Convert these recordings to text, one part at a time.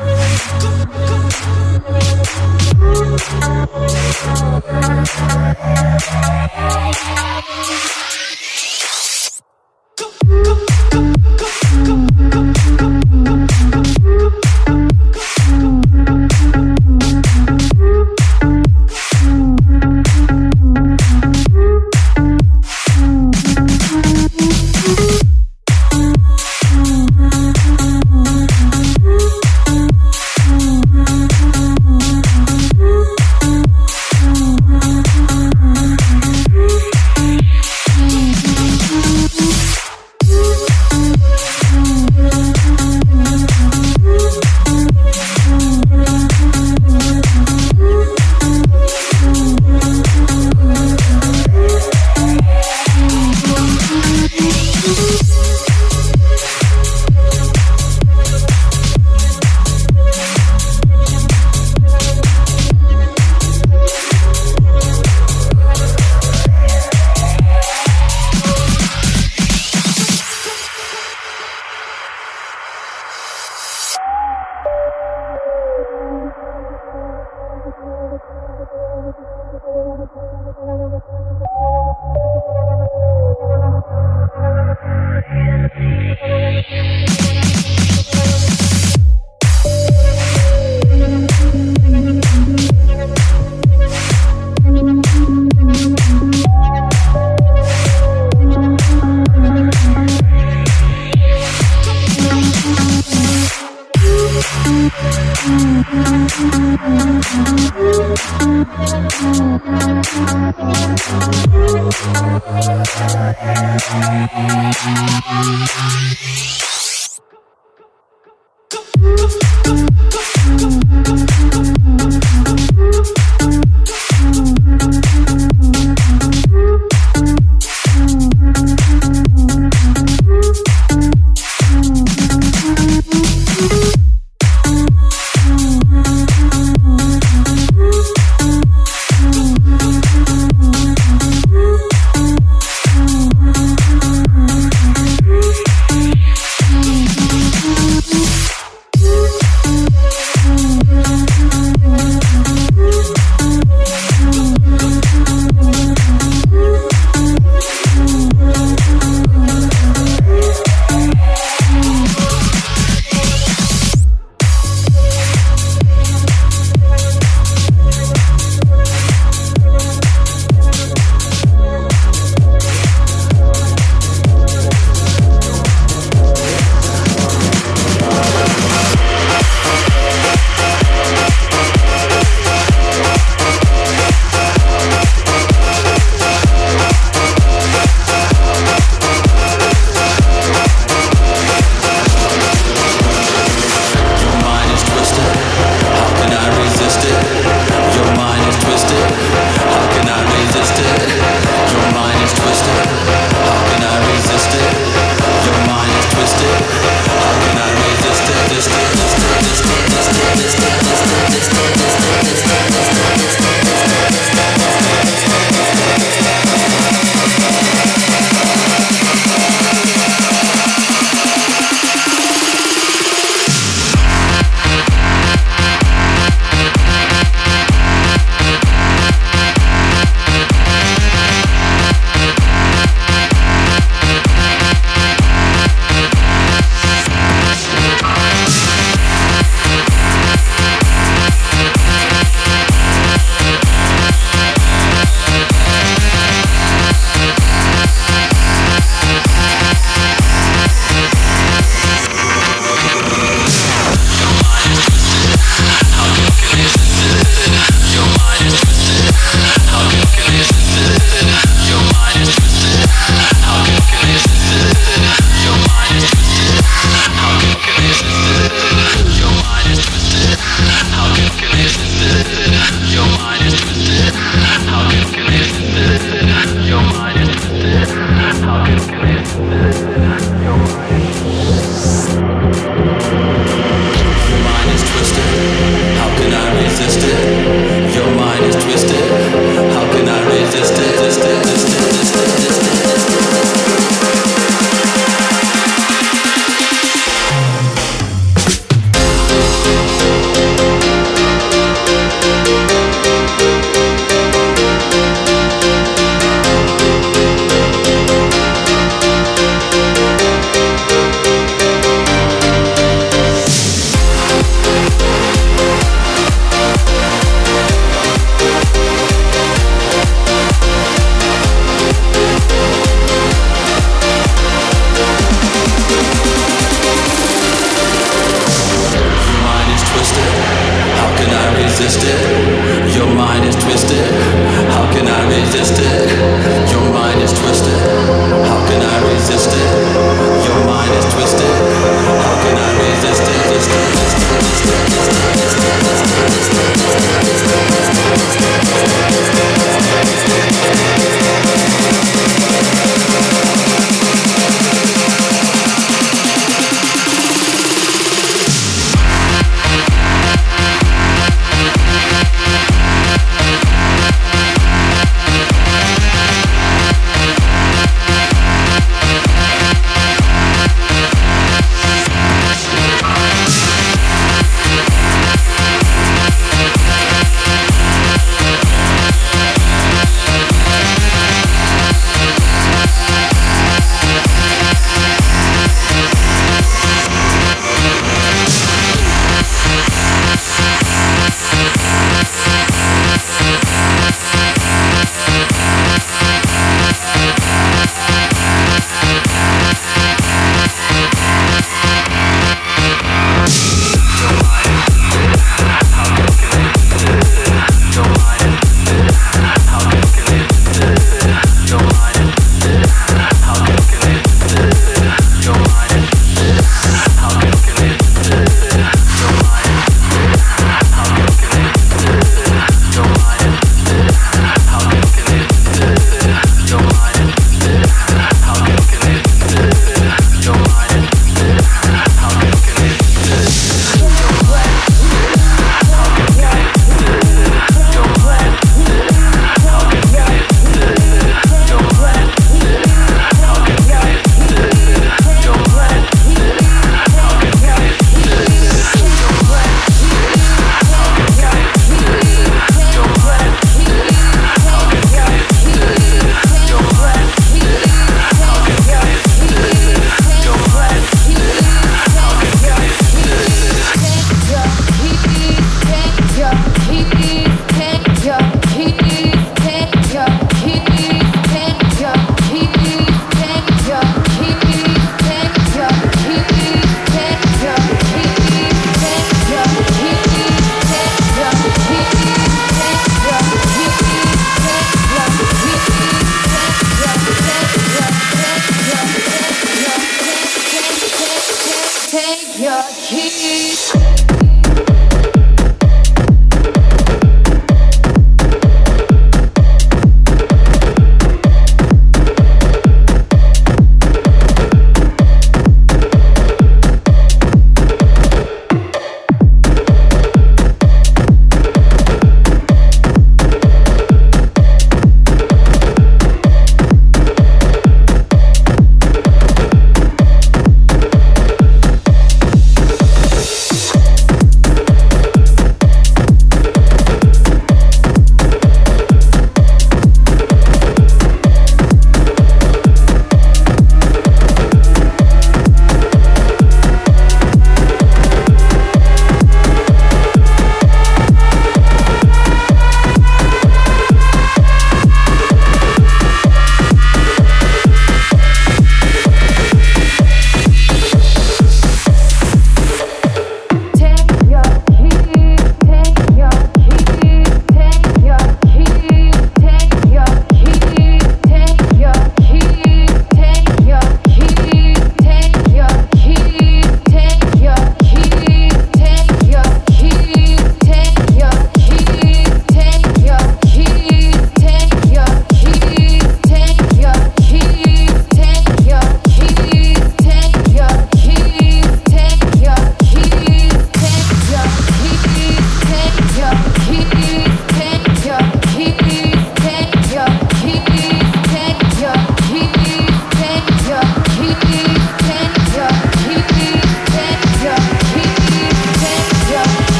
Thank you.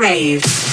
Rave.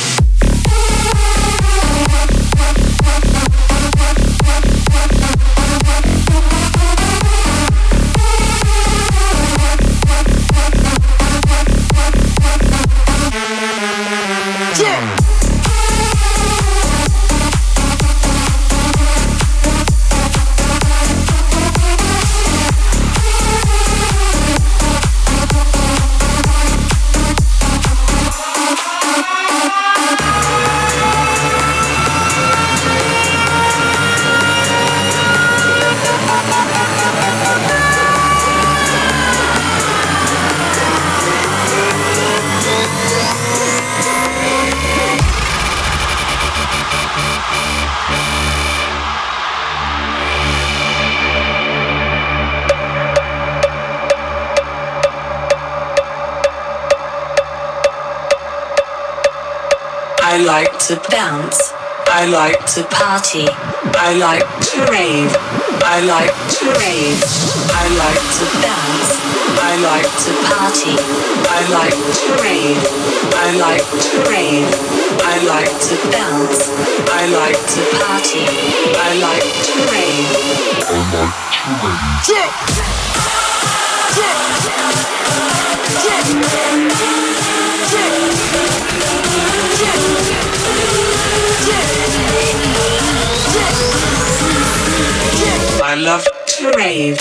To bounce. I like to party. I like to rave. I like to rave. I like to bounce. I like to party. I like to rave. I like to rave. I like to bounce. I like to party. I like to rave. I like to rave. Jump! I love to rave.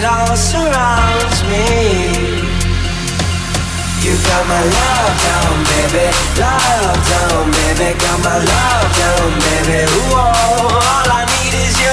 it all surrounds me. You got my love down, baby. Love down, baby. Got my love down, baby. Ooh, all I need is you.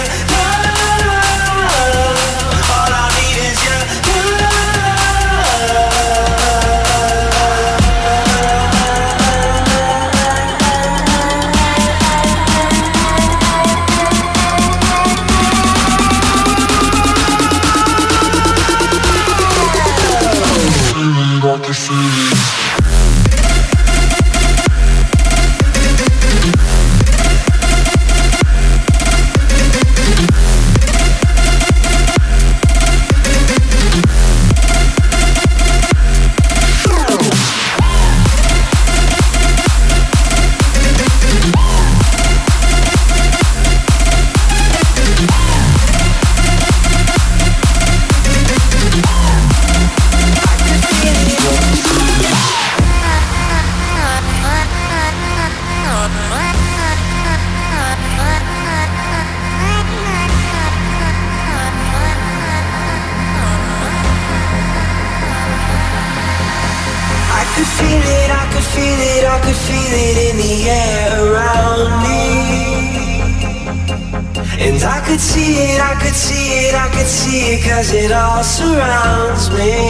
play